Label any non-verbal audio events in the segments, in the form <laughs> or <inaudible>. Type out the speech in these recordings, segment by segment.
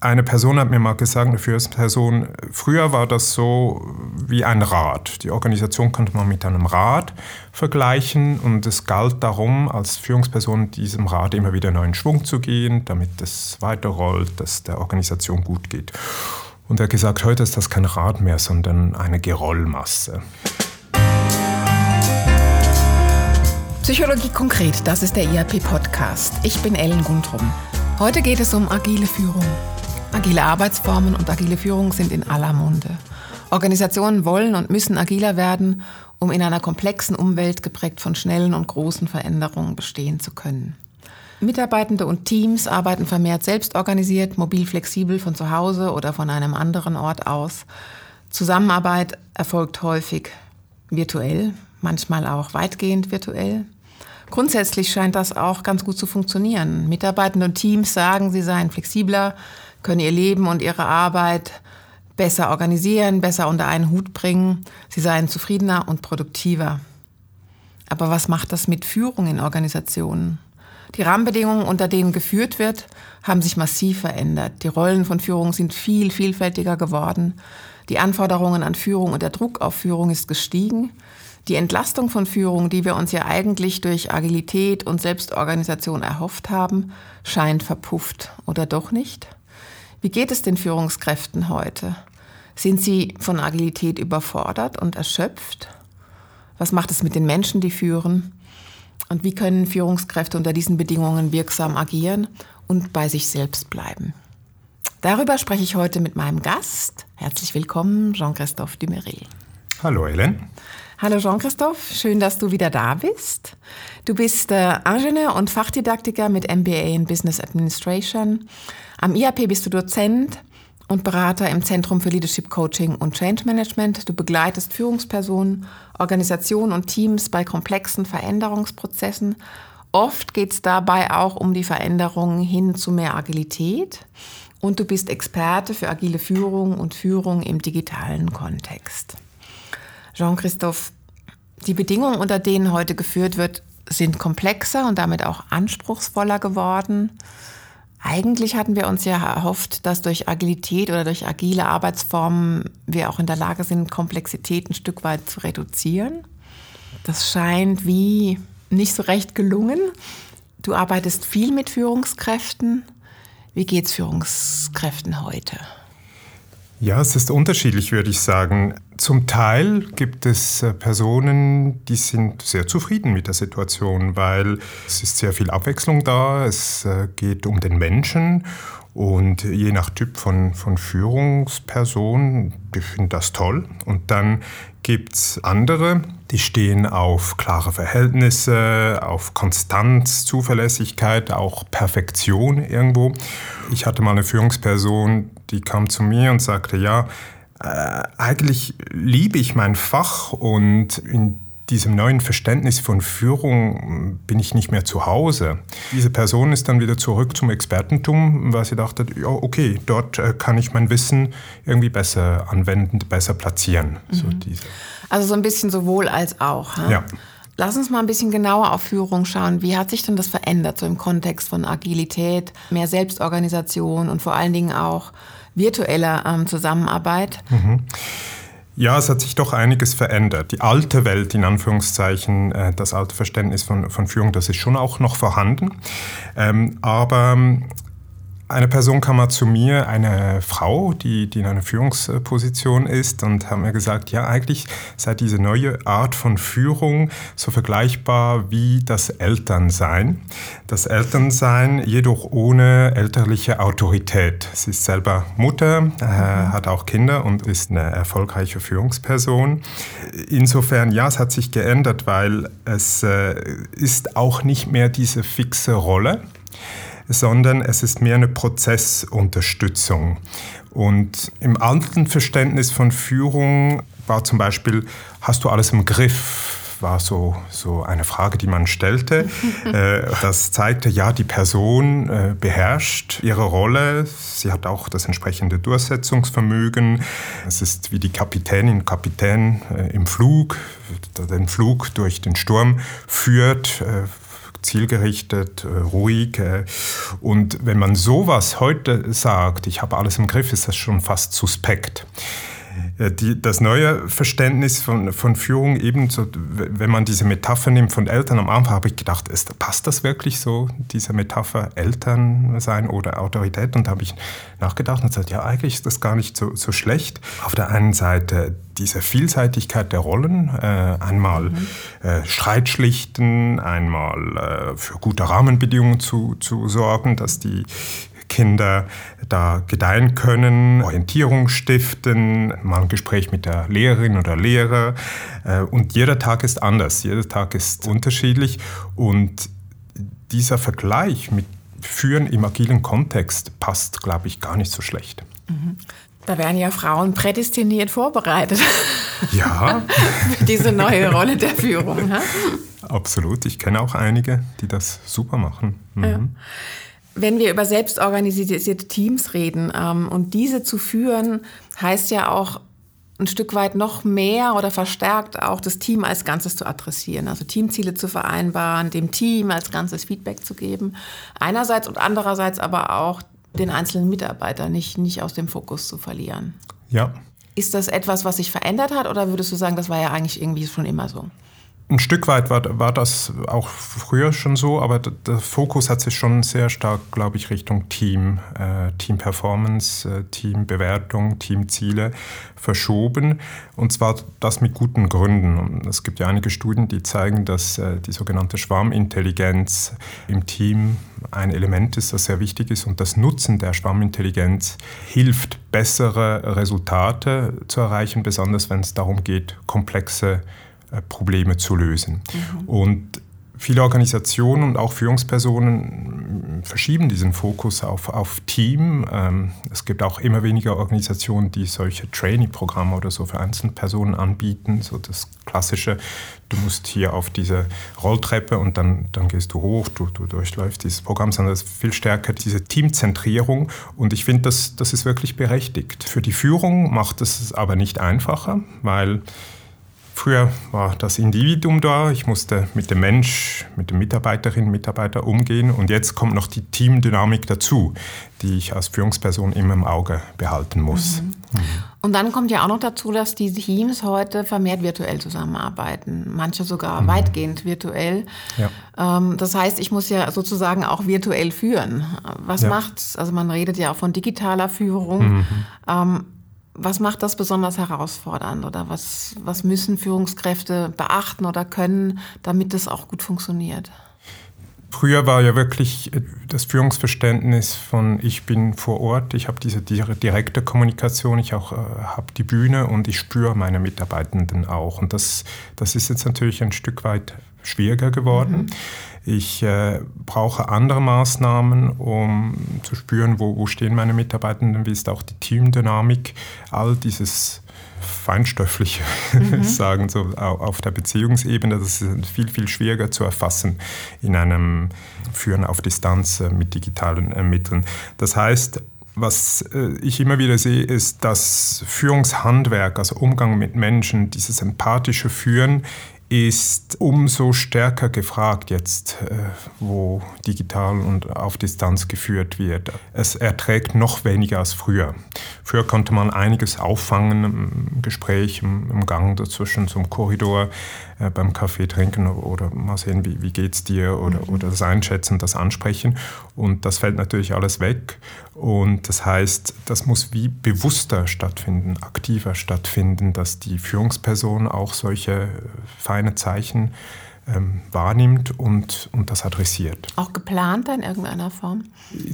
eine Person hat mir mal gesagt, eine Führungsperson, früher war das so wie ein Rad. Die Organisation konnte man mit einem Rad vergleichen und es galt darum, als Führungsperson diesem Rad immer wieder neuen Schwung zu gehen, damit es weiterrollt, dass der Organisation gut geht. Und er hat gesagt, heute ist das kein Rad mehr, sondern eine Gerollmasse. Psychologie konkret, das ist der IAP-Podcast. Ich bin Ellen Guntrum. Heute geht es um agile Führung. Agile Arbeitsformen und agile Führung sind in aller Munde. Organisationen wollen und müssen agiler werden, um in einer komplexen Umwelt geprägt von schnellen und großen Veränderungen bestehen zu können. Mitarbeitende und Teams arbeiten vermehrt selbstorganisiert, mobil flexibel von zu Hause oder von einem anderen Ort aus. Zusammenarbeit erfolgt häufig virtuell, manchmal auch weitgehend virtuell. Grundsätzlich scheint das auch ganz gut zu funktionieren. Mitarbeitende und Teams sagen, sie seien flexibler, können ihr Leben und ihre Arbeit besser organisieren, besser unter einen Hut bringen. Sie seien zufriedener und produktiver. Aber was macht das mit Führung in Organisationen? Die Rahmenbedingungen, unter denen geführt wird, haben sich massiv verändert. Die Rollen von Führung sind viel vielfältiger geworden. Die Anforderungen an Führung und der Druck auf Führung ist gestiegen. Die Entlastung von Führung, die wir uns ja eigentlich durch Agilität und Selbstorganisation erhofft haben, scheint verpufft oder doch nicht? Wie geht es den Führungskräften heute? Sind sie von Agilität überfordert und erschöpft? Was macht es mit den Menschen, die führen? Und wie können Führungskräfte unter diesen Bedingungen wirksam agieren und bei sich selbst bleiben? Darüber spreche ich heute mit meinem Gast. Herzlich willkommen, Jean-Christophe Duméry. Hallo, Helen. Hallo Jean-Christophe, schön, dass du wieder da bist. Du bist äh, Ingenieur und Fachdidaktiker mit MBA in Business Administration. Am IAP bist du Dozent und Berater im Zentrum für Leadership Coaching und Change Management. Du begleitest Führungspersonen, Organisationen und Teams bei komplexen Veränderungsprozessen. Oft geht es dabei auch um die Veränderung hin zu mehr Agilität. Und du bist Experte für agile Führung und Führung im digitalen Kontext. Jean-Christophe, die Bedingungen, unter denen heute geführt wird, sind komplexer und damit auch anspruchsvoller geworden. Eigentlich hatten wir uns ja erhofft, dass durch Agilität oder durch agile Arbeitsformen wir auch in der Lage sind, Komplexität ein Stück weit zu reduzieren. Das scheint wie nicht so recht gelungen. Du arbeitest viel mit Führungskräften. Wie geht es Führungskräften heute? Ja, es ist unterschiedlich, würde ich sagen. Zum Teil gibt es äh, Personen, die sind sehr zufrieden mit der Situation, weil es ist sehr viel Abwechslung da, es äh, geht um den Menschen und je nach Typ von, von Führungsperson, die finden das toll. Und dann gibt es andere, die stehen auf klare Verhältnisse, auf Konstanz, Zuverlässigkeit, auch Perfektion irgendwo. Ich hatte mal eine Führungsperson, die kam zu mir und sagte, ja, äh, eigentlich liebe ich mein Fach und in diesem neuen Verständnis von Führung bin ich nicht mehr zu Hause. Diese Person ist dann wieder zurück zum Expertentum, weil sie dachte, ja, okay, dort äh, kann ich mein Wissen irgendwie besser anwenden, besser platzieren. Mhm. So also so ein bisschen sowohl als auch. Ha? Ja. Lass uns mal ein bisschen genauer auf Führung schauen. Wie hat sich denn das verändert, so im Kontext von Agilität, mehr Selbstorganisation und vor allen Dingen auch virtueller ähm, Zusammenarbeit? Mhm. Ja, es hat sich doch einiges verändert. Die alte Welt, in Anführungszeichen, äh, das alte Verständnis von, von Führung, das ist schon auch noch vorhanden. Ähm, aber eine Person kam mal zu mir, eine Frau, die, die in einer Führungsposition ist, und hat mir gesagt, ja, eigentlich sei diese neue Art von Führung so vergleichbar wie das Elternsein. Das Elternsein jedoch ohne elterliche Autorität. Sie ist selber Mutter, äh, mhm. hat auch Kinder und ist eine erfolgreiche Führungsperson. Insofern, ja, es hat sich geändert, weil es äh, ist auch nicht mehr diese fixe Rolle sondern es ist mehr eine Prozessunterstützung. Und im alten Verständnis von Führung war zum Beispiel, hast du alles im Griff? war so, so eine Frage, die man stellte. <laughs> Äh, das zeigte, ja, die Person äh, beherrscht ihre Rolle. Sie hat auch das entsprechende Durchsetzungsvermögen. Es ist wie die Kapitänin, Kapitän äh, im Flug, den Flug durch den Sturm führt, zielgerichtet, äh, ruhig. Äh, und wenn man sowas heute sagt, ich habe alles im Griff, ist das schon fast suspekt. Äh, die, das neue Verständnis von, von Führung, ebenso, wenn man diese Metapher nimmt von Eltern, am Anfang habe ich gedacht, ist, passt das wirklich so, diese Metapher Eltern sein oder Autorität? Und da habe ich nachgedacht und gesagt, ja, eigentlich ist das gar nicht so, so schlecht. Auf der einen Seite diese Vielseitigkeit der Rollen, äh, einmal mhm. äh, Streit schlichten, einmal äh, für gute Rahmenbedingungen zu, zu sorgen, dass die Kinder da gedeihen können, Orientierung stiften, mal ein Gespräch mit der Lehrerin oder Lehrer. Äh, und jeder Tag ist anders, jeder Tag ist unterschiedlich. Und dieser Vergleich mit Führen im agilen Kontext passt, glaube ich, gar nicht so schlecht. Mhm. Da werden ja Frauen prädestiniert vorbereitet. Ja. <laughs> Für diese neue Rolle der Führung. Ha? Absolut. Ich kenne auch einige, die das super machen. Mhm. Ja. Wenn wir über selbstorganisierte Teams reden ähm, und diese zu führen, heißt ja auch ein Stück weit noch mehr oder verstärkt auch das Team als Ganzes zu adressieren, also Teamziele zu vereinbaren, dem Team als Ganzes Feedback zu geben. Einerseits und andererseits aber auch den einzelnen Mitarbeiter nicht, nicht aus dem Fokus zu verlieren. Ja. Ist das etwas, was sich verändert hat oder würdest du sagen, das war ja eigentlich irgendwie schon immer so? Ein Stück weit war, war das auch früher schon so, aber der Fokus hat sich schon sehr stark, glaube ich, Richtung Team, äh, Team-Performance, äh, Teambewertung, Teamziele verschoben. Und zwar das mit guten Gründen. Es gibt ja einige Studien, die zeigen, dass äh, die sogenannte Schwarmintelligenz im Team ein Element ist, das sehr wichtig ist. Und das Nutzen der Schwarmintelligenz hilft, bessere Resultate zu erreichen, besonders wenn es darum geht, komplexe Probleme zu lösen. Mhm. Und viele Organisationen und auch Führungspersonen verschieben diesen Fokus auf, auf Team. Ähm, es gibt auch immer weniger Organisationen, die solche Training-Programme oder so für Einzelpersonen anbieten. So das klassische, du musst hier auf diese Rolltreppe und dann, dann gehst du hoch, du, du durchläufst dieses Programm, sondern es ist viel stärker diese Teamzentrierung. Und ich finde, das, das ist wirklich berechtigt. Für die Führung macht es aber nicht einfacher, weil Früher war das Individuum da, ich musste mit dem Mensch, mit den Mitarbeiterinnen und Mitarbeitern umgehen und jetzt kommt noch die Teamdynamik dazu, die ich als Führungsperson immer im Auge behalten muss. Mhm. Mhm. Und dann kommt ja auch noch dazu, dass die Teams heute vermehrt virtuell zusammenarbeiten, manche sogar mhm. weitgehend virtuell. Ja. Ähm, das heißt, ich muss ja sozusagen auch virtuell führen. Was ja. macht, also man redet ja auch von digitaler Führung. Was macht das besonders herausfordernd oder was, was müssen Führungskräfte beachten oder können, damit das auch gut funktioniert? Früher war ja wirklich das Führungsverständnis von ich bin vor Ort, ich habe diese direkte Kommunikation, ich auch äh, habe die Bühne und ich spüre meine Mitarbeitenden auch. Und das, das ist jetzt natürlich ein Stück weit schwieriger geworden. Mhm. Ich äh, brauche andere Maßnahmen, um zu spüren, wo, wo stehen meine Mitarbeitenden, wie ist auch die Teamdynamik, all dieses feinstoffliche <laughs> mhm. sagen, so auf der Beziehungsebene, das ist viel, viel schwieriger zu erfassen in einem Führen auf Distanz äh, mit digitalen äh, Mitteln. Das heißt, was äh, ich immer wieder sehe, ist, dass Führungshandwerk, also Umgang mit Menschen, dieses empathische Führen ist umso stärker gefragt jetzt, äh, wo digital und auf Distanz geführt wird. Es erträgt noch weniger als früher. Früher konnte man einiges auffangen im Gespräch, im, Gang dazwischen zum Korridor, äh, beim Kaffee trinken oder mal sehen, wie, wie es dir oder, mhm. oder das Einschätzen, das Ansprechen. Und das fällt natürlich alles weg. Und das heißt, das muss wie bewusster stattfinden, aktiver stattfinden, dass die Führungsperson auch solche äh, feine Zeichen ähm, wahrnimmt und, und das adressiert. Auch geplant in irgendeiner Form?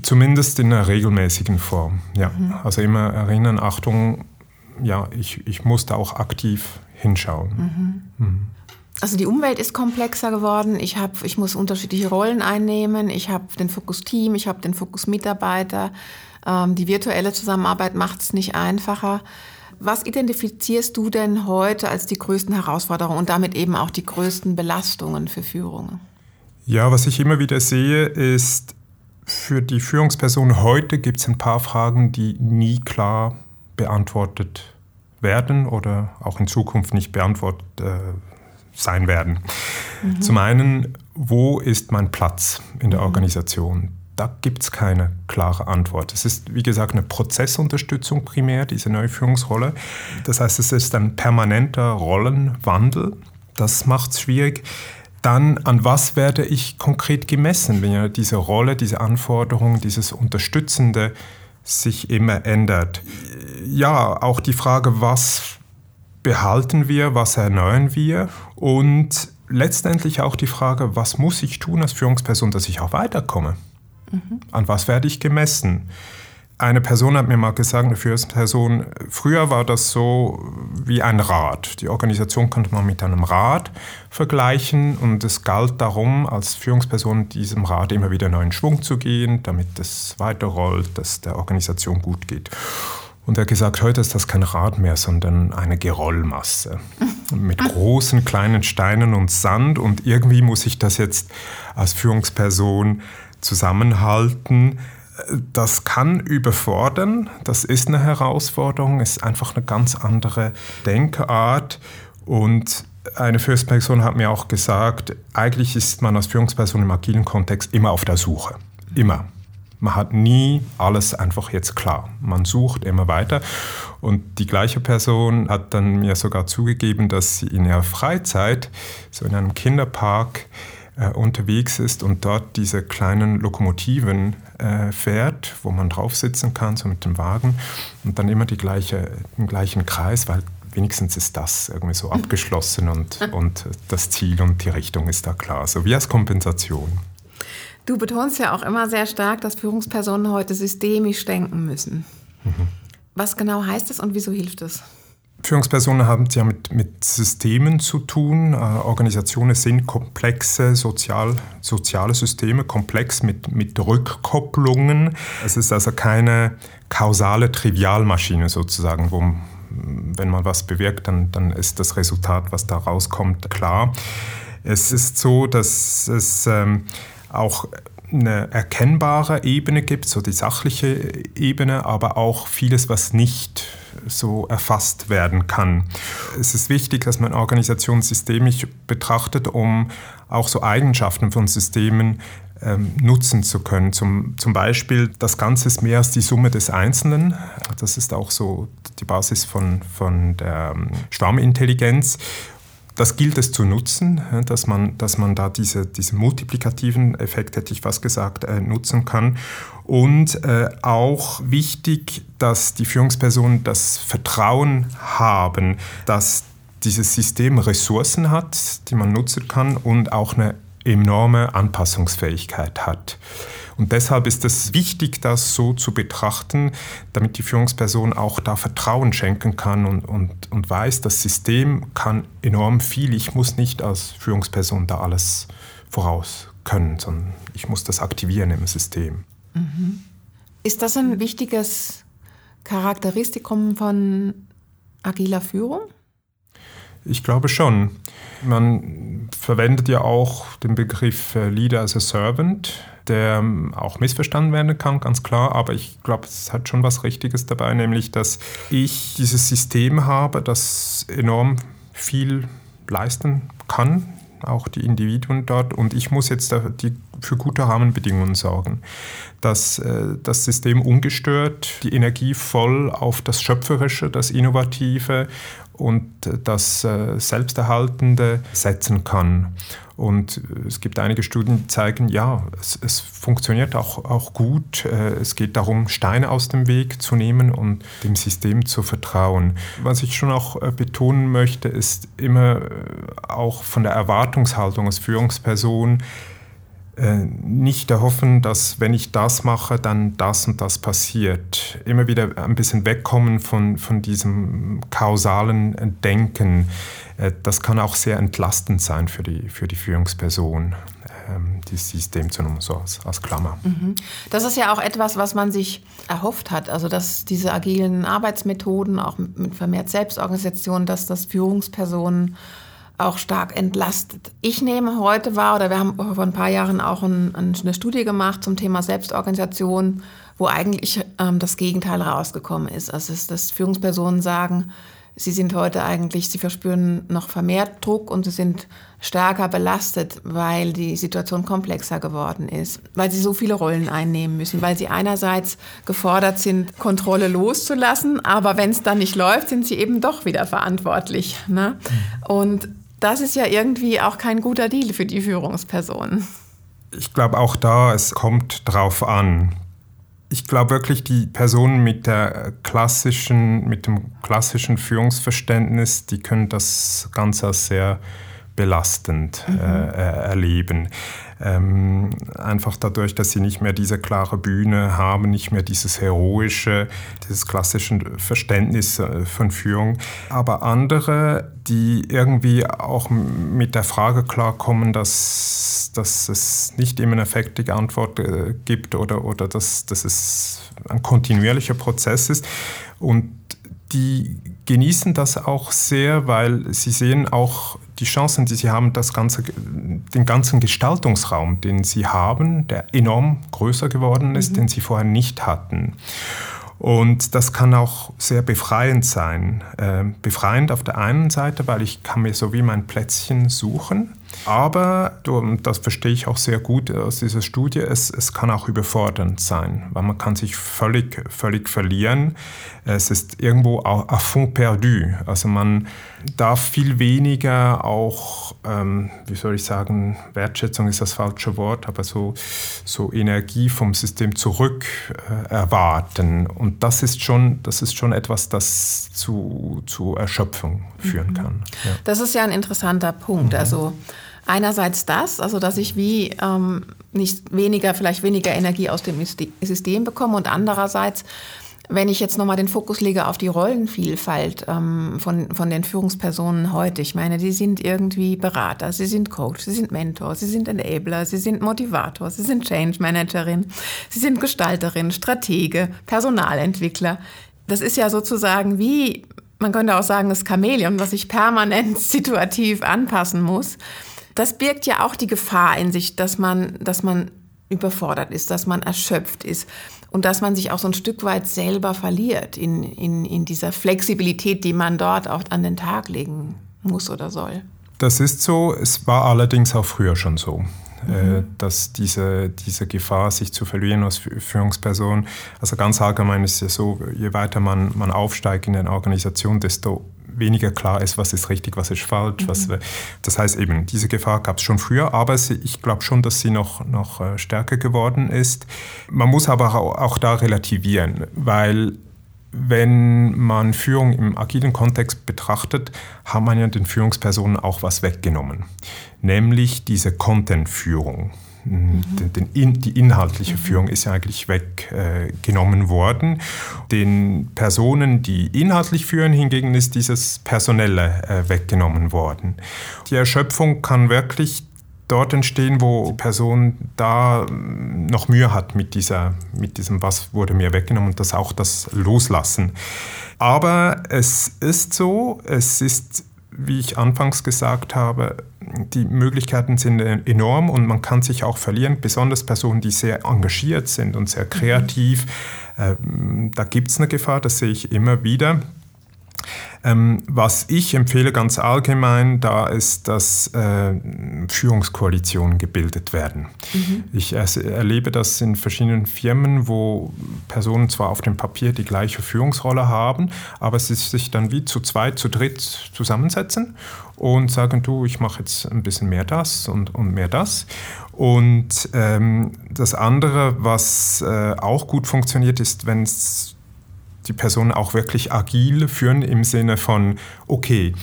Zumindest in einer regelmäßigen Form, ja. Mhm. Also immer erinnern, Achtung, ja, ich, ich muss da auch aktiv hinschauen. Mhm. Mhm. Also die Umwelt ist komplexer geworden. Ich, hab, ich muss unterschiedliche Rollen einnehmen. Ich habe den Fokus Team, ich habe den Fokus Mitarbeiter. Ähm, die virtuelle Zusammenarbeit macht es nicht einfacher. Was identifizierst du denn heute als die größten Herausforderungen und damit eben auch die größten Belastungen für Führung? Ja, was ich immer wieder sehe, ist, für die Führungsperson heute gibt es ein paar Fragen, die nie klar beantwortet werden oder auch in Zukunft nicht beantwortet äh, sein werden. Mhm. Zum einen, wo ist mein Platz in der mhm. Organisation? Da gibt es keine klare Antwort. Es ist, wie gesagt, eine Prozessunterstützung primär, diese neue Führungsrolle. Das heißt, es ist ein permanenter Rollenwandel. Das macht es schwierig. Dann, an was werde ich konkret gemessen, wenn ja diese Rolle, diese Anforderung, dieses Unterstützende sich immer ändert? Ja, auch die Frage, was behalten wir, was erneuern wir und letztendlich auch die Frage, was muss ich tun als Führungsperson, dass ich auch weiterkomme? Mhm. An was werde ich gemessen? Eine Person hat mir mal gesagt, eine Führungsperson, früher war das so wie ein Rad. Die Organisation konnte man mit einem Rad vergleichen und es galt darum, als Führungsperson diesem Rad immer wieder neuen Schwung zu gehen, damit es weiterrollt, dass der Organisation gut geht. Und er hat gesagt, heute ist das kein Rad mehr, sondern eine Gerollmasse <laughs> mit großen, kleinen Steinen und Sand. Und irgendwie muss ich das jetzt als Führungsperson zusammenhalten. Das kann überfordern, das ist eine Herausforderung, ist einfach eine ganz andere Denkart. Und eine Führungsperson hat mir auch gesagt, eigentlich ist man als Führungsperson im agilen Kontext immer auf der Suche. Immer. Man hat nie alles einfach jetzt klar. Man sucht immer weiter. Und die gleiche Person hat dann mir sogar zugegeben, dass sie in ihrer Freizeit so in einem Kinderpark äh, unterwegs ist und dort diese kleinen Lokomotiven äh, fährt, wo man drauf sitzen kann, so mit dem Wagen und dann immer die gleiche, den gleichen Kreis, weil wenigstens ist das irgendwie so abgeschlossen und, und das Ziel und die Richtung ist da klar, so wie als Kompensation. Du betonst ja auch immer sehr stark, dass Führungspersonen heute systemisch denken müssen. Mhm. Was genau heißt das und wieso hilft es? Führungspersonen haben ja mit, mit Systemen zu tun. Äh, Organisationen sind komplexe sozial, soziale Systeme, komplex mit, mit Rückkopplungen. Es ist also keine kausale Trivialmaschine sozusagen, wo wenn man was bewirkt, dann, dann ist das Resultat, was da rauskommt, klar. Es ist so, dass es ähm, auch eine erkennbare Ebene gibt, so die sachliche Ebene, aber auch vieles, was nicht so erfasst werden kann. Es ist wichtig, dass man Organisationen systemisch betrachtet, um auch so Eigenschaften von Systemen ähm, nutzen zu können. Zum, zum Beispiel, das Ganze ist mehr als die Summe des Einzelnen. Das ist auch so die Basis von, von der ähm, Schwarmintelligenz das gilt es zu nutzen, dass man, dass man da diese, diese multiplikativen Effekt, hätte ich fast gesagt, äh, nutzen kann. Und äh, auch wichtig, dass die Führungspersonen das Vertrauen haben, dass dieses System Ressourcen hat, die man nutzen kann und auch eine enorme Anpassungsfähigkeit hat. Und deshalb ist es wichtig, das so zu betrachten, damit die Führungsperson auch da Vertrauen schenken kann und, und, und weiß, das System kann enorm viel. Ich muss nicht als Führungsperson da alles voraus können, sondern ich muss das aktivieren im System. Mhm. Ist das ein wichtiges Charakteristikum von agiler Führung? Ich glaube schon. Man verwendet ja auch den Begriff äh, Leader as a Servant, der ähm, auch missverstanden werden kann, ganz klar. Aber ich glaube, es hat schon was Richtiges dabei, nämlich, dass ich dieses System habe, das enorm viel leisten kann, auch die Individuen dort. Und ich muss jetzt für gute Rahmenbedingungen sorgen, dass äh, das System ungestört die Energie voll auf das Schöpferische, das Innovative und das äh, Selbsterhaltende setzen kann. Und es gibt einige Studien, die zeigen, ja, es, es funktioniert auch, auch gut. Äh, es geht darum, Steine aus dem Weg zu nehmen und dem System zu vertrauen. Was ich schon auch äh, betonen möchte, ist immer auch von der Erwartungshaltung als Führungsperson, nicht erhoffen, dass wenn ich das mache, dann das und das passiert. Immer wieder ein bisschen wegkommen von, von diesem kausalen Denken. Äh, das kann auch sehr entlastend sein für die, für die Führungsperson, ähm, dieses System zu nehmen, so als, als Klammer. Mhm. Das ist ja auch etwas, was man sich erhofft hat. Also, dass diese agilen Arbeitsmethoden, auch mit vermehrt Selbstorganisation, dass das Führungspersonen auch stark entlastet. Ich nehme heute wahr, oder wir haben vor ein paar Jahren auch ein, eine Studie gemacht zum Thema Selbstorganisation, wo eigentlich ähm, das Gegenteil rausgekommen ist. Also dass Führungspersonen sagen, sie sind heute eigentlich, sie verspüren noch vermehrt Druck und sie sind stärker belastet, weil die Situation komplexer geworden ist, weil sie so viele Rollen einnehmen müssen, weil sie einerseits gefordert sind, Kontrolle loszulassen, aber wenn es dann nicht läuft, sind sie eben doch wieder verantwortlich. Ne? Und das ist ja irgendwie auch kein guter Deal für die Führungspersonen. Ich glaube auch da, es kommt drauf an. Ich glaube wirklich, die Personen mit der klassischen, mit dem klassischen Führungsverständnis, die können das Ganze als sehr belastend mhm. äh, erleben. Ähm, einfach dadurch, dass sie nicht mehr diese klare Bühne haben, nicht mehr dieses heroische, dieses klassische Verständnis äh, von Führung. Aber andere, die irgendwie auch mit der Frage klarkommen, dass, dass es nicht immer eine fertige Antwort äh, gibt oder, oder dass, dass es ein kontinuierlicher Prozess ist und die genießen das auch sehr, weil sie sehen auch die Chancen, die sie haben, das ganze, den ganzen Gestaltungsraum, den sie haben, der enorm größer geworden ist, mhm. den sie vorher nicht hatten. Und das kann auch sehr befreiend sein. Äh, befreiend auf der einen Seite, weil ich kann mir so wie mein Plätzchen suchen aber, und das verstehe ich auch sehr gut aus dieser Studie, es, es kann auch überfordernd sein, weil man kann sich völlig, völlig verlieren. Es ist irgendwo à fond perdu. Also man darf viel weniger auch, ähm, wie soll ich sagen, Wertschätzung ist das falsche Wort, aber so, so Energie vom System zurück äh, erwarten. Und das ist schon, das ist schon etwas, das zu, zu Erschöpfung führen mhm. kann. Ja. Das ist ja ein interessanter Punkt. Mhm. Also Einerseits das, also dass ich wie ähm, nicht weniger, vielleicht weniger Energie aus dem System bekomme und andererseits, wenn ich jetzt nochmal den Fokus lege auf die Rollenvielfalt ähm, von, von den Führungspersonen heute, ich meine, die sind irgendwie Berater, sie sind Coach, sie sind Mentor, sie sind Enabler, sie sind Motivator, sie sind Change Managerin, sie sind Gestalterin, Stratege, Personalentwickler. Das ist ja sozusagen wie, man könnte auch sagen, das Chamäleon, was sich permanent <laughs> situativ anpassen muss. Das birgt ja auch die Gefahr in sich, dass man, dass man überfordert ist, dass man erschöpft ist und dass man sich auch so ein Stück weit selber verliert in, in, in dieser Flexibilität, die man dort auch an den Tag legen muss oder soll. Das ist so, es war allerdings auch früher schon so. Äh, mhm. dass diese, diese Gefahr, sich zu verlieren als Führungsperson, also ganz allgemein ist es ja so, je weiter man, man aufsteigt in der Organisation, desto weniger klar ist, was ist richtig, was ist falsch. Mhm. Was, das heißt eben, diese Gefahr gab es schon früher, aber sie, ich glaube schon, dass sie noch, noch äh, stärker geworden ist. Man muss aber auch da relativieren, weil wenn man Führung im agilen Kontext betrachtet, haben man ja den Führungspersonen auch was weggenommen, nämlich diese Content-Führung. Mhm. Den, den, die inhaltliche mhm. Führung ist ja eigentlich weggenommen äh, worden. Den Personen, die inhaltlich führen, hingegen ist dieses Personelle äh, weggenommen worden. Die Erschöpfung kann wirklich dort entstehen, wo die Person da mm, noch Mühe hat mit, dieser, mit diesem, was wurde mir weggenommen und das auch das Loslassen. Aber es ist so, es ist wie ich anfangs gesagt habe, die Möglichkeiten sind enorm und man kann sich auch verlieren, besonders Personen, die sehr engagiert sind und sehr kreativ. Mhm. da gibt es eine Gefahr, das sehe ich immer wieder. Ähm, was ich empfehle ganz allgemein, da ist, dass äh, Führungskoalitionen gebildet werden. Mhm. Ich erlebe das in verschiedenen Firmen, wo Personen zwar auf dem Papier die gleiche Führungsrolle haben, aber sie sich dann wie zu zweit, zu dritt zusammensetzen und sagen, du, ich mache jetzt ein bisschen mehr das und, und mehr das. Und ähm, das andere, was äh, auch gut funktioniert, ist, wenn es die Personen auch wirklich agil führen im Sinne von, okay,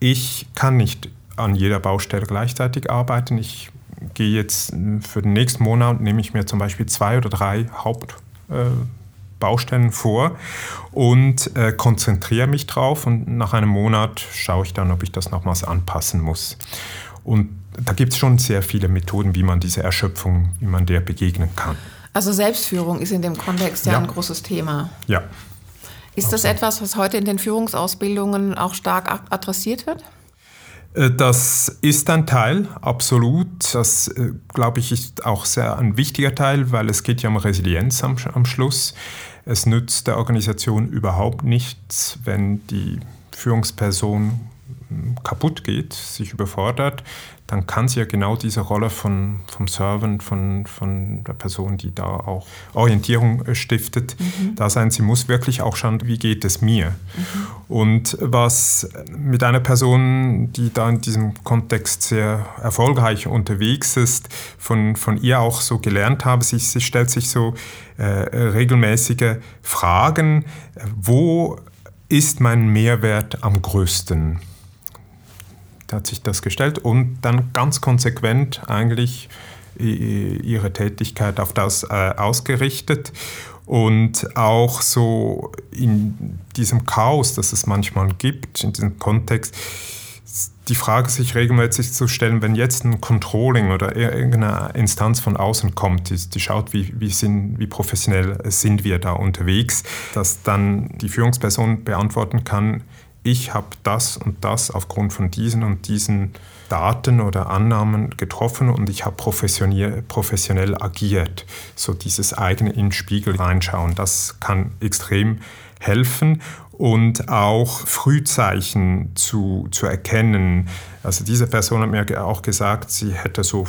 ich kann nicht an jeder Baustelle gleichzeitig arbeiten. Ich gehe jetzt für den nächsten Monat, nehme ich mir zum Beispiel zwei oder drei Hauptbaustellen äh, vor und äh, konzentriere mich drauf und nach einem Monat schaue ich dann, ob ich das nochmals anpassen muss. Und da gibt es schon sehr viele Methoden, wie man diese Erschöpfung, wie man der begegnen kann. Also Selbstführung ist in dem Kontext ja, ja. ein großes Thema. Ja. Ist das etwas, was heute in den Führungsausbildungen auch stark adressiert wird? Äh, das ist ein Teil, absolut. Das, äh, glaube ich, ist auch sehr ein wichtiger Teil, weil es geht ja um Resilienz am, am Schluss. Es nützt der Organisation überhaupt nichts, wenn die Führungsperson kaputt geht, sich überfordert, dann kann sie ja genau diese Rolle von, vom Servant, von, von der Person, die da auch Orientierung äh, stiftet, mhm. da sein. Sie muss wirklich auch schauen, wie geht es mir. Mhm. Und was mit einer Person, die da in diesem Kontext sehr erfolgreich unterwegs ist, von, von ihr auch so gelernt habe, sie, sie stellt sich so äh, regelmäßige Fragen, wo ist mein Mehrwert am größten? Hat sich das gestellt und dann ganz konsequent eigentlich ihre Tätigkeit auf das äh, ausgerichtet und auch so in diesem Chaos, das es manchmal gibt, in diesem Kontext, die Frage sich regelmäßig zu stellen, wenn jetzt ein Controlling oder irgendeine Instanz von außen kommt, die, die schaut, wie, wie, sind, wie professionell sind wir da unterwegs, dass dann die Führungsperson beantworten kann, ich habe das und das aufgrund von diesen und diesen Daten oder Annahmen getroffen und ich habe professionell, agiert. So dieses eigene in den Spiegel reinschauen, das kann extrem helfen und auch Frühzeichen zu, zu erkennen. Also diese Person hat mir auch gesagt, sie hätte so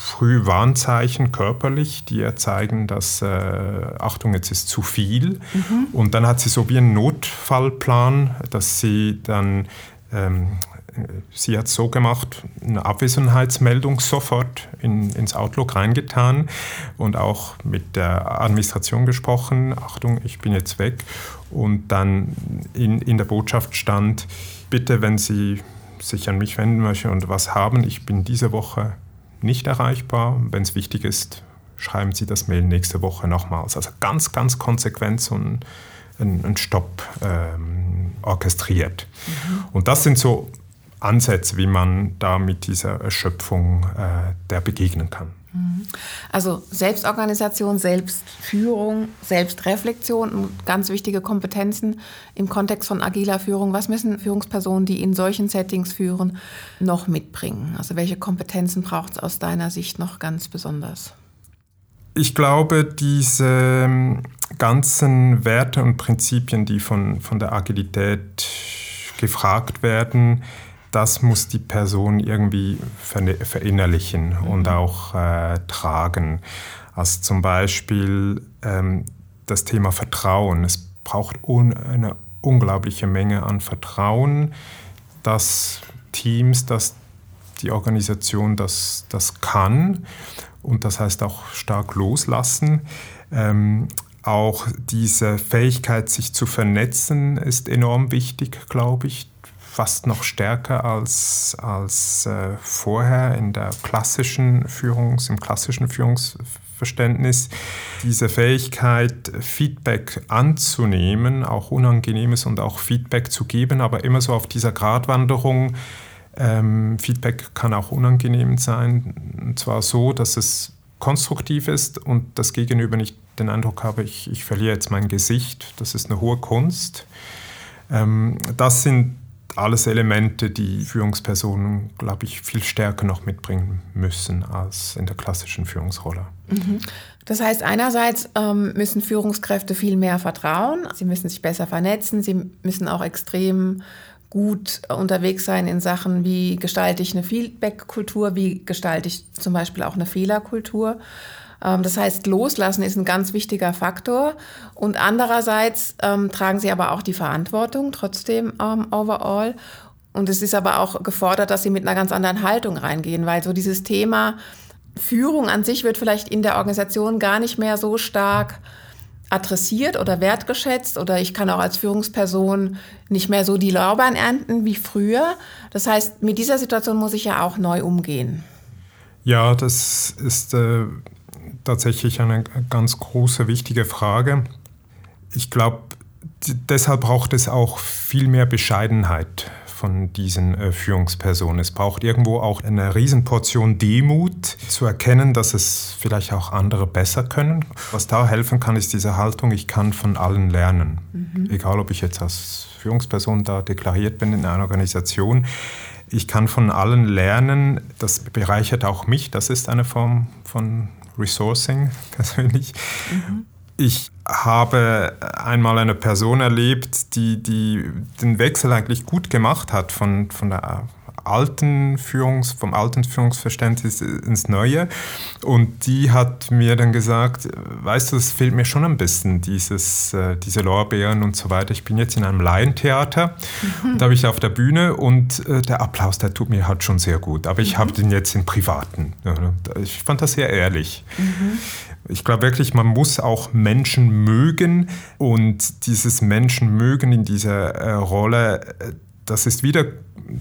Frühwarnzeichen körperlich, die ihr zeigen, dass, äh, Achtung, jetzt ist zu viel. Mhm. Und dann hat sie so wie einen Notfallplan, dass sie dann, ähm, sie hat es so gemacht, eine Abwesenheitsmeldung sofort in, ins Outlook reingetan und auch mit der Administration gesprochen, Achtung, ich bin jetzt weg. Und dann in, in der Botschaft stand, bitte, wenn Sie sich an mich wenden möchten und was haben, ich bin diese Woche nicht erreichbar. Wenn es wichtig ist, schreiben Sie das Mail nächste Woche nochmals. Also ganz, ganz konsequent so ein, ein, ein Stopp ähm, orchestriert. Mhm. Und das sind so Ansätze, wie man da mit dieser Erschöpfung äh, der begegnen kann. Mhm. Also Selbstorganisation, Selbstführung, Selbstreflexion, ganz wichtige Kompetenzen im Kontext von agiler Führung. Was müssen Führungspersonen, die in solchen Settings führen, noch mitbringen? Also welche Kompetenzen braucht es aus deiner Sicht noch ganz besonders? Ich glaube, diese ähm, ganzen Werte und Prinzipien, die von, von der Agilität gefragt werden, das muss die Person irgendwie verinnerlichen mhm. und auch äh, tragen. Also zum Beispiel ähm, das Thema Vertrauen. Es braucht un eine unglaubliche Menge an Vertrauen, dass Teams, dass die Organisation das, das kann und das heißt auch stark loslassen. Ähm, auch diese Fähigkeit, sich zu vernetzen, ist enorm wichtig, glaube ich fast noch stärker als, als äh, vorher in der klassischen Führungs-, im klassischen Führungsverständnis. Diese Fähigkeit, Feedback anzunehmen, auch Unangenehmes und auch Feedback zu geben, aber immer so auf dieser Gratwanderung. Ähm, Feedback kann auch unangenehm sein, und zwar so, dass es konstruktiv ist und das Gegenüber nicht den Eindruck habe, ich, ich verliere jetzt mein Gesicht. Das ist eine hohe Kunst. Ähm, das sind alles Elemente, die Führungspersonen, glaube ich, viel stärker noch mitbringen müssen als in der klassischen Führungsrolle. Mhm. Das heißt, einerseits ähm, müssen Führungskräfte viel mehr vertrauen, sie müssen sich besser vernetzen, sie müssen auch extrem gut unterwegs sein in Sachen, wie gestalte ich eine Feedback-Kultur, wie gestalte ich zum Beispiel auch eine Fehlerkultur. Ähm, das heißt, loslassen ist ein ganz wichtiger Faktor. Und andererseits ähm, tragen sie aber auch die Verantwortung trotzdem ähm, overall. Und es ist aber auch gefordert, dass sie mit einer ganz anderen Haltung reingehen, weil so dieses Thema Führung an sich wird vielleicht in der Organisation gar nicht mehr so stark adressiert oder wertgeschätzt oder ich kann auch als Führungsperson nicht mehr so die Lorbeeren ernten wie früher. Das heißt, mit dieser Situation muss ich ja auch neu umgehen. Ja, das ist äh, tatsächlich eine ganz große, wichtige Frage. Ich glaube, deshalb braucht es auch viel mehr Bescheidenheit von diesen äh, Führungspersonen. Es braucht irgendwo auch eine Riesenportion Demut zu erkennen, dass es vielleicht auch andere besser können. Was da helfen kann, ist diese Haltung, ich kann von allen lernen. Mhm. Egal, ob ich jetzt als Führungsperson da deklariert bin in einer Organisation. Ich kann von allen lernen, das bereichert auch mich, das ist eine Form von Resourcing <laughs> persönlich. Mhm. Ich habe einmal eine Person erlebt, die, die den Wechsel eigentlich gut gemacht hat von, von der alten Führungs, vom alten Führungsverständnis ins Neue. Und die hat mir dann gesagt, weißt du, es fehlt mir schon ein bisschen, dieses, äh, diese Lorbeeren und so weiter. Ich bin jetzt in einem Laientheater, mhm. da habe ich auf der Bühne und äh, der Applaus, der tut mir halt schon sehr gut. Aber ich mhm. habe den jetzt im Privaten. Ich fand das sehr ehrlich. Mhm. Ich glaube wirklich, man muss auch Menschen mögen und dieses Menschen mögen in dieser äh, Rolle, äh, das ist wieder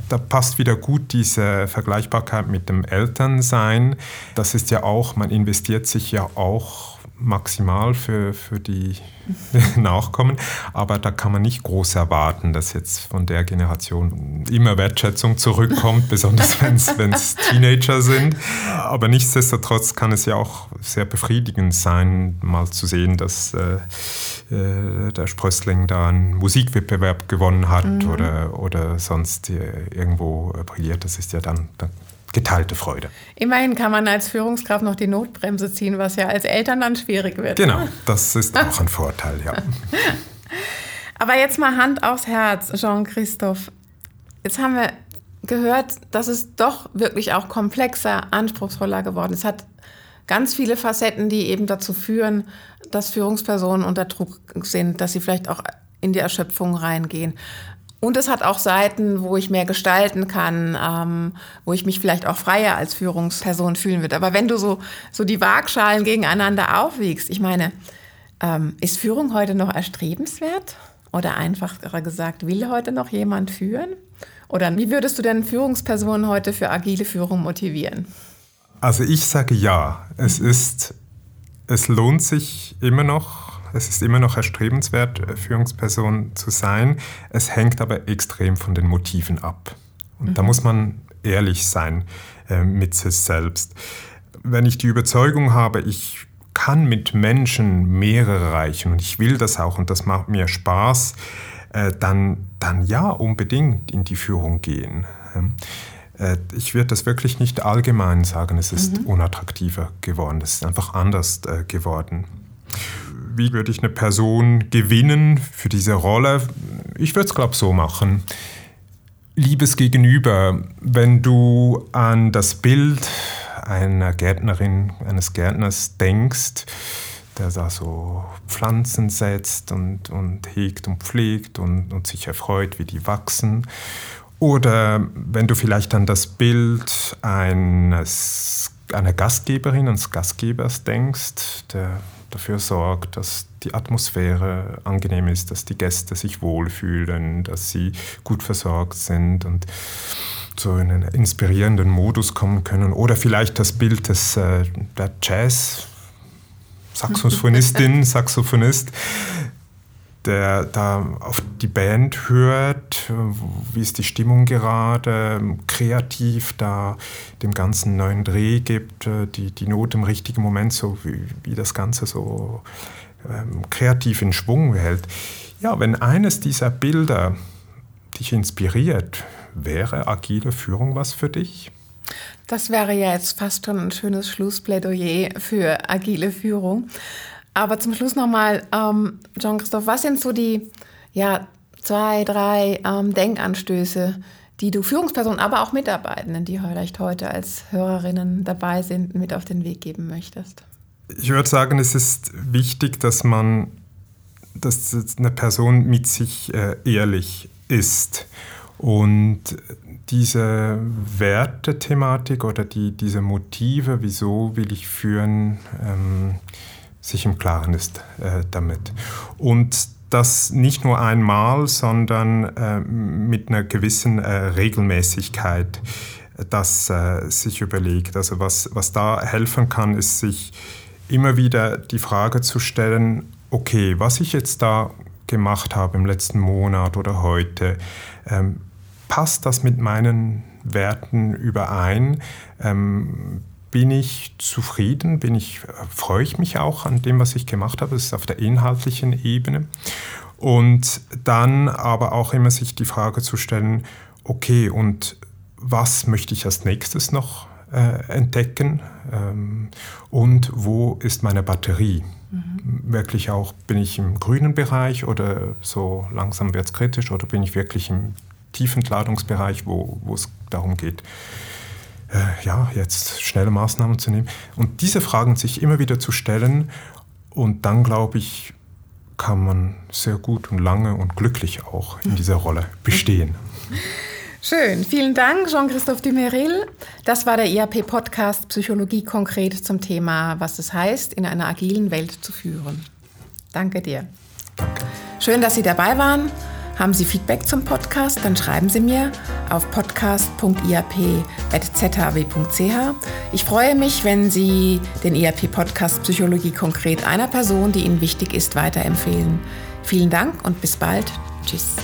da passt wieder gut diese Vergleichbarkeit mit dem Elternsein. Das ist ja auch, man investiert sich ja auch maximal für, für die <laughs> Nachkommen, aber da kann man nicht groß erwarten, dass jetzt von der Generation immer Wertschätzung zurückkommt, <laughs> besonders wenn es Teenager sind. Aber nichtsdestotrotz kann es ja auch sehr befriedigend sein, mal zu sehen, dass äh, äh, der Sprössling da einen Musikwettbewerb gewonnen hat mhm. oder, oder sonst irgendwo brilliert. Das ist ja dann, dann geteilte Freude. Immerhin kann man als Führungskraft noch die Notbremse ziehen, was ja als Eltern dann schwierig wird. Genau, <laughs> das ist auch ein Vorteil, ja. <laughs> Aber jetzt mal Hand aufs Herz, Jean-Christophe. Jetzt haben wir gehört, dass es doch wirklich auch komplexer, anspruchsvoller geworden ist. Es hat ganz viele Facetten, die eben dazu führen, dass Führungspersonen unter Druck sind, dass sie vielleicht auch in die Erschöpfung reingehen. Und es hat auch Seiten, wo ich mehr gestalten kann, ähm, wo ich mich vielleicht auch freier als Führungsperson fühlen würde. Aber wenn du so, so die Waagschalen gegeneinander aufwiegst, ich meine, ähm, ist Führung heute noch erstrebenswert? Oder einfacher gesagt, will heute noch jemand führen? Oder wie würdest du denn Führungspersonen heute für agile Führung motivieren? Also ich sage ja, es ist, es lohnt sich immer noch es ist immer noch erstrebenswert, äh, Führungsperson zu sein. Es hängt aber extrem von den Motiven ab. Und mhm. da muss man ehrlich sein äh, mit sich selbst. Wenn ich die Überzeugung habe, ich kann mit Menschen mehrere erreichen und ich will das auch und das macht mir Spaß, äh, dann, dann ja, unbedingt in die Führung gehen. Äh, ich würde das wirklich nicht allgemein sagen, es ist mhm. unattraktiver geworden, es ist einfach anders äh, geworden wie würde ich eine Person gewinnen für diese Rolle? Ich würde es, glaube ich, so machen. Liebes Gegenüber, wenn du an das Bild einer Gärtnerin, eines Gärtners denkst, der da so Pflanzen setzt und, und hegt und pflegt und, und sich erfreut, wie die wachsen. Oder wenn du vielleicht an das Bild eines, einer Gastgeberin, eines Gastgebers denkst, der dafür sorgt, dass die Atmosphäre angenehm ist, dass die Gäste sich wohlfühlen, dass sie gut versorgt sind und so in einen inspirierenden Modus kommen können. Oder vielleicht das Bild des, äh, der Jazz, Saxophonistin, <laughs> Saxophonist, der da auf die Band hört, wie ist die Stimmung gerade, kreativ da dem Ganzen neuen Dreh gibt, äh, die, die Not im richtigen Moment, so wie, wie das Ganze so ähm, kreativ in Schwung hält. Ja, wenn eines dieser Bilder dich inspiriert, wäre agile Führung was für dich? Das wäre ja jetzt fast schon ein schönes Schlussplädoyer für agile Führung. Aber zum Schluss nochmal, ähm, Jean-Christophe, was sind so die ja, zwei, drei ähm, Denkanstöße, die du Führungspersonen, aber auch Mitarbeitenden, die vielleicht heute als Hörerinnen dabei sind, mit auf den Weg geben möchtest? Ich würde sagen, es ist wichtig, dass man, dass eine Person mit sich äh, ehrlich ist und diese Wertethematik oder die, diese Motive, wieso will ich führen, ähm, sich im Klaren ist äh, damit. Und das nicht nur einmal, sondern äh, mit einer gewissen äh, Regelmäßigkeit das äh, sich überlegt. Also was, was da helfen kann, ist sich immer wieder die Frage zu stellen, okay, was ich jetzt da gemacht habe im letzten Monat oder heute, ähm, passt das mit meinen Werten überein? Ähm, bin ich zufrieden, bin ich, freue ich mich auch an dem, was ich gemacht habe. Das ist auf der inhaltlichen Ebene. Und dann aber auch immer sich die Frage zu stellen, okay, und was möchte ich als nächstes noch äh, entdecken ähm, und wo ist meine Batterie. Mhm. Wirklich auch, bin ich im grünen Bereich oder so langsam wird es kritisch oder bin ich wirklich im Tiefentladungsbereich, wo, wo es darum geht, äh, ja, jetzt schnelle Maßnahmen zu nehmen. Und diese Fragen sich immer wieder zu stellen und dann, glaube ich, kann man sehr gut und lange und glücklich auch in dieser Rolle bestehen. Schön, vielen Dank, Jean-Christophe Dumeril. Das war der ERP-Podcast Psychologie konkret zum Thema, was es heißt, in einer agilen Welt zu führen. Danke dir. Danke. Schön, dass Sie dabei waren. Haben Sie Feedback zum Podcast, dann schreiben Sie mir auf podcast.iap.zhw.ch. Ich freue mich, wenn Sie den ERP-Podcast Psychologie konkret einer Person, die Ihnen wichtig ist, weiterempfehlen. Vielen Dank und bis bald. Tschüss.